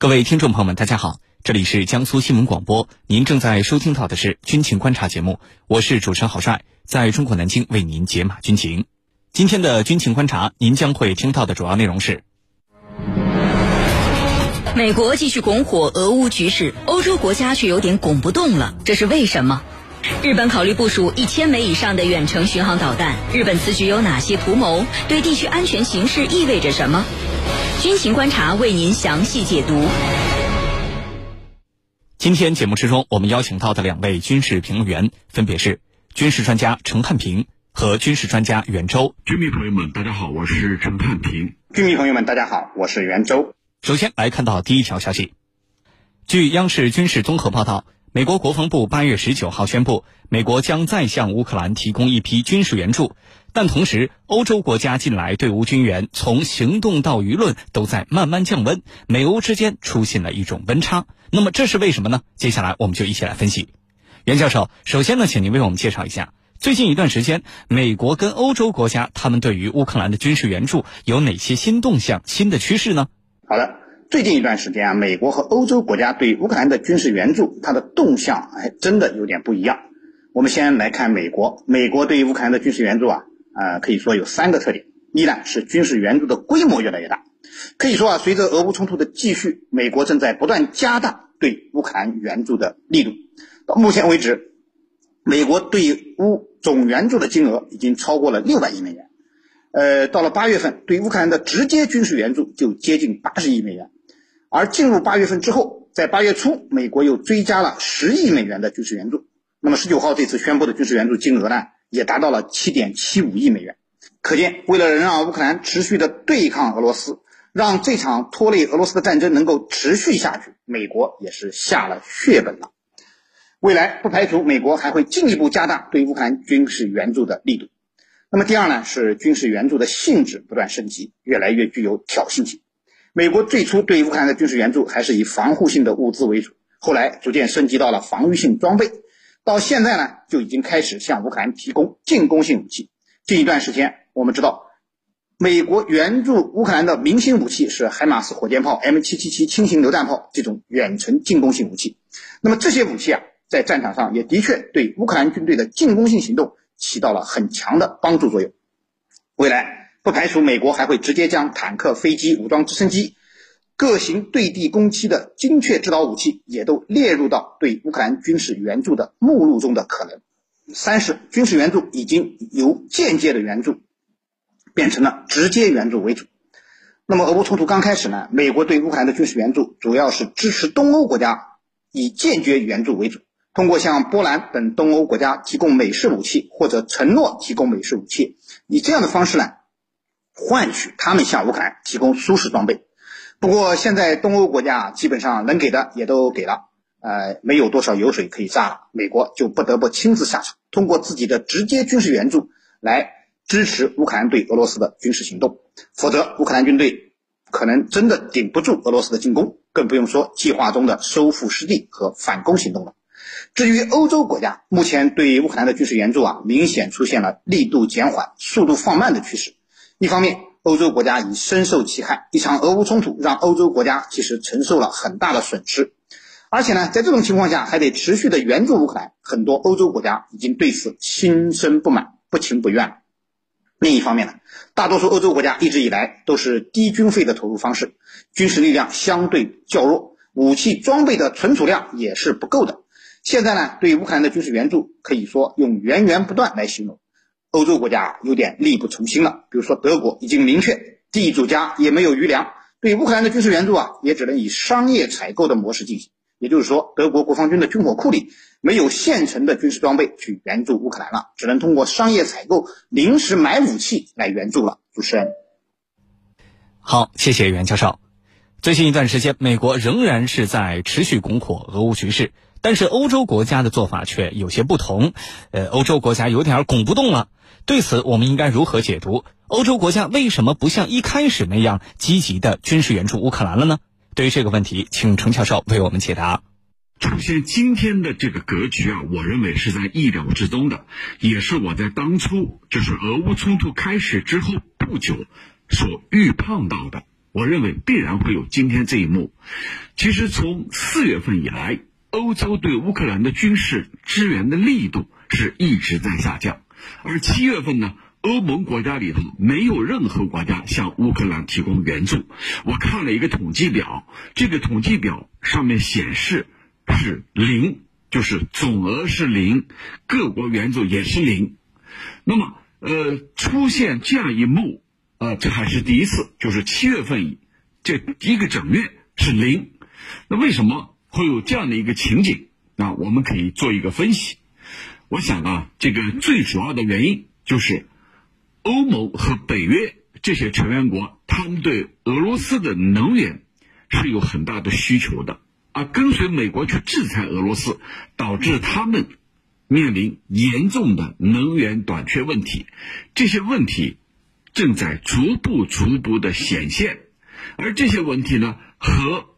各位听众朋友们，大家好，这里是江苏新闻广播，您正在收听到的是军情观察节目，我是主持人郝帅，在中国南京为您解码军情。今天的军情观察，您将会听到的主要内容是：美国继续拱火俄乌局势，欧洲国家却有点拱不动了，这是为什么？日本考虑部署一千枚以上的远程巡航导弹，日本此举有哪些图谋？对地区安全形势意味着什么？军情观察为您详细解读。今天节目之中，我们邀请到的两位军事评论员分别是军事专家陈汉平和军事专家袁周。军迷朋友们，大家好，我是陈汉平。军迷朋友们，大家好，我是袁周。首先来看到第一条消息，据央视军事综合报道。美国国防部八月十九号宣布，美国将再向乌克兰提供一批军事援助，但同时，欧洲国家近来对乌军援从行动到舆论都在慢慢降温，美欧之间出现了一种温差。那么这是为什么呢？接下来我们就一起来分析。袁教授，首先呢，请您为我们介绍一下，最近一段时间，美国跟欧洲国家他们对于乌克兰的军事援助有哪些新动向、新的趋势呢？好的。最近一段时间啊，美国和欧洲国家对乌克兰的军事援助，它的动向还真的有点不一样。我们先来看美国，美国对于乌克兰的军事援助啊，呃，可以说有三个特点：一呢是军事援助的规模越来越大，可以说啊，随着俄乌冲突的继续，美国正在不断加大对乌克兰援助的力度。到目前为止，美国对乌总援助的金额已经超过了六百亿美元。呃，到了八月份，对乌克兰的直接军事援助就接近八十亿美元。而进入八月份之后，在八月初，美国又追加了十亿美元的军事援助。那么十九号这次宣布的军事援助金额呢，也达到了七点七五亿美元。可见，为了能让乌克兰持续的对抗俄罗斯，让这场拖累俄罗斯的战争能够持续下去，美国也是下了血本了。未来不排除美国还会进一步加大对乌克兰军事援助的力度。那么第二呢，是军事援助的性质不断升级，越来越具有挑衅性。美国最初对乌克兰的军事援助还是以防护性的物资为主，后来逐渐升级到了防御性装备，到现在呢就已经开始向乌克兰提供进攻性武器。近一段时间，我们知道，美国援助乌克兰的明星武器是海马斯火箭炮、M777 轻型榴弹炮这种远程进攻性武器。那么这些武器啊，在战场上也的确对乌克兰军队的进攻性行动起到了很强的帮助作用。未来。不排除美国还会直接将坦克、飞机、武装直升机、各型对地攻击的精确制导武器也都列入到对乌克兰军事援助的目录中的可能。三是军事援助已经由间接的援助变成了直接援助为主。那么俄乌冲突刚开始呢，美国对乌克兰的军事援助主要是支持东欧国家以间接援助为主，通过向波兰等东欧国家提供美式武器或者承诺提供美式武器，以这样的方式呢。换取他们向乌克兰提供舒适装备，不过现在东欧国家基本上能给的也都给了，呃，没有多少油水可以榨了，美国就不得不亲自下场，通过自己的直接军事援助来支持乌克兰对俄罗斯的军事行动，否则乌克兰军队可能真的顶不住俄罗斯的进攻，更不用说计划中的收复失地和反攻行动了。至于欧洲国家，目前对乌克兰的军事援助啊，明显出现了力度减缓、速度放慢的趋势。一方面，欧洲国家已深受其害，一场俄乌冲突让欧洲国家其实承受了很大的损失，而且呢，在这种情况下还得持续的援助乌克兰，很多欧洲国家已经对此心生不满，不情不愿。另一方面呢，大多数欧洲国家一直以来都是低军费的投入方式，军事力量相对较弱，武器装备的存储量也是不够的。现在呢，对乌克兰的军事援助可以说用源源不断来形容。欧洲国家有点力不从心了，比如说德国已经明确，地主家也没有余粮，对乌克兰的军事援助啊，也只能以商业采购的模式进行。也就是说，德国国防军的军火库里没有现成的军事装备去援助乌克兰了，只能通过商业采购、临时买武器来援助了。主持人，好，谢谢袁教授。最近一段时间，美国仍然是在持续拱火俄乌局势，但是欧洲国家的做法却有些不同，呃，欧洲国家有点拱不动了。对此，我们应该如何解读？欧洲国家为什么不像一开始那样积极的军事援助乌克兰了呢？对于这个问题，请程教授为我们解答。出现今天的这个格局啊，我认为是在意料之中的，也是我在当初就是俄乌冲突开始之后不久所预判到的。我认为必然会有今天这一幕。其实从四月份以来，欧洲对乌克兰的军事支援的力度是一直在下降，而七月份呢，欧盟国家里头没有任何国家向乌克兰提供援助。我看了一个统计表，这个统计表上面显示是零，就是总额是零，各国援助也是零。那么，呃，出现这样一幕。呃，这还是第一次，就是七月份，这一个整月是零，那为什么会有这样的一个情景？那我们可以做一个分析。我想啊，这个最主要的原因就是欧盟和北约这些成员国，他们对俄罗斯的能源是有很大的需求的，而跟随美国去制裁俄罗斯，导致他们面临严重的能源短缺问题。这些问题。正在逐步、逐步的显现，而这些问题呢，和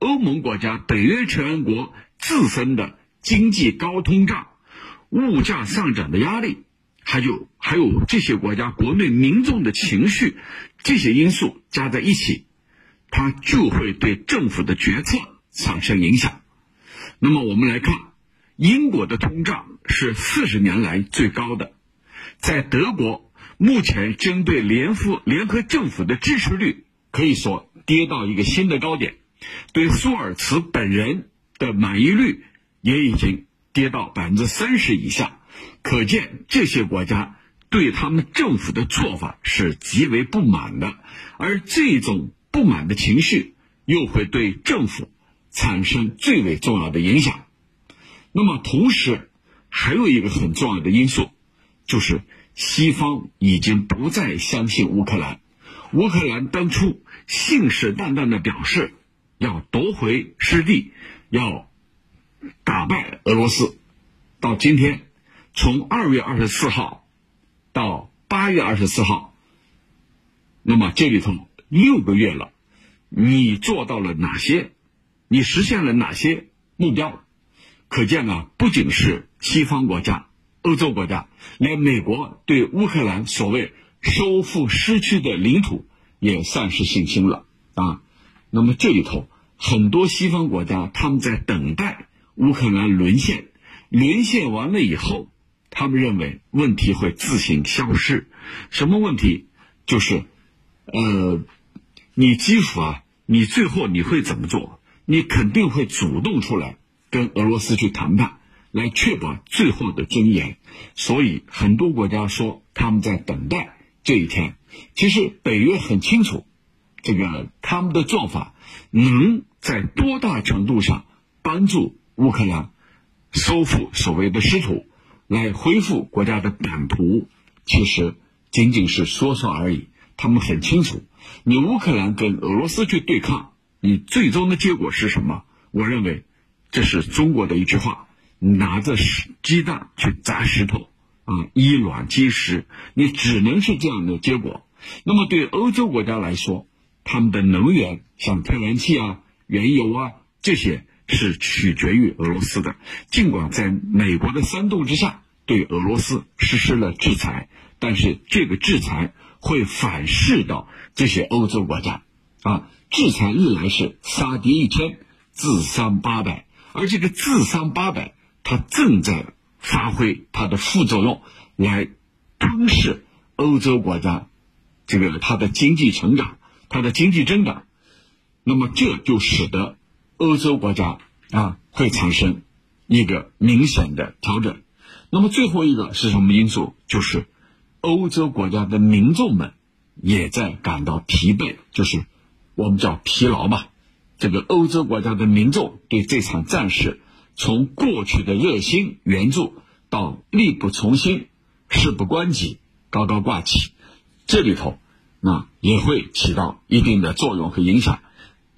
欧盟国家、北约成员国自身的经济高通胀、物价上涨的压力，还有还有这些国家国内民众的情绪，这些因素加在一起，它就会对政府的决策产生影响。那么我们来看，英国的通胀是四十年来最高的，在德国。目前针对联夫联合政府的支持率可以说跌到一个新的高点，对舒尔茨本人的满意率也已经跌到百分之三十以下，可见这些国家对他们政府的做法是极为不满的，而这种不满的情绪又会对政府产生最为重要的影响。那么，同时还有一个很重要的因素，就是。西方已经不再相信乌克兰。乌克兰当初信誓旦旦的表示要夺回失地，要打败俄罗斯。到今天，从二月二十四号到八月二十四号，那么这里头六个月了，你做到了哪些？你实现了哪些目标？可见啊，不仅是西方国家。欧洲国家，连美国对乌克兰所谓收复失去的领土也丧失信心了啊！那么这里头很多西方国家，他们在等待乌克兰沦陷，沦陷完了以后，他们认为问题会自行消失。什么问题？就是，呃，你基辅啊，你最后你会怎么做？你肯定会主动出来跟俄罗斯去谈判。来确保最后的尊严，所以很多国家说他们在等待这一天。其实北约很清楚，这个他们的做法能在多大程度上帮助乌克兰收复所谓的失土，来恢复国家的版图，其实仅仅是说说而已。他们很清楚，你乌克兰跟俄罗斯去对抗，你最终的结果是什么？我认为这是中国的一句话。拿着石鸡蛋去砸石头，啊，以卵击石，你只能是这样的结果。那么对欧洲国家来说，他们的能源像天然气啊、原油啊这些是取决于俄罗斯的。尽管在美国的煽动之下，对俄罗斯实施了制裁，但是这个制裁会反噬到这些欧洲国家，啊，制裁历来是杀敌一千，自伤八百，而这个自伤八百。它正在发挥它的副作用，来吞噬欧洲国家，这个它的经济成长、它的经济增长，那么这就使得欧洲国家啊会产生一个明显的调整。那么最后一个是什么因素？就是欧洲国家的民众们也在感到疲惫，就是我们叫疲劳吧。这个欧洲国家的民众对这场战事。从过去的热心援助到力不从心、事不关己、高高挂起，这里头那也会起到一定的作用和影响，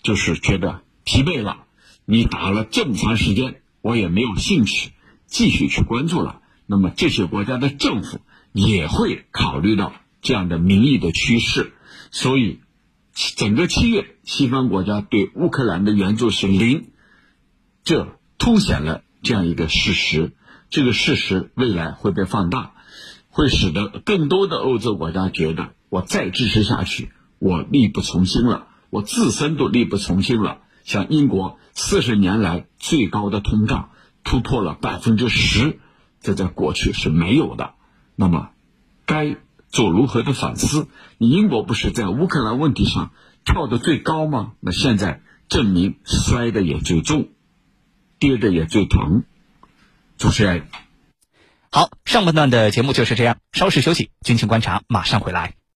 就是觉得疲惫了。你打了这么长时间，我也没有兴趣继续去关注了。那么这些国家的政府也会考虑到这样的民意的趋势，所以整个七月，西方国家对乌克兰的援助是零，这。凸显了这样一个事实，这个事实未来会被放大，会使得更多的欧洲国家觉得，我再支持下去，我力不从心了，我自身都力不从心了。像英国四十年来最高的通胀突破了百分之十，这在过去是没有的。那么，该做如何的反思？你英国不是在乌克兰问题上跳得最高吗？那现在证明摔得也最重，跌的也最疼。主持人，好，上半段的节目就是这样，稍事休息，敬请观察马上回来。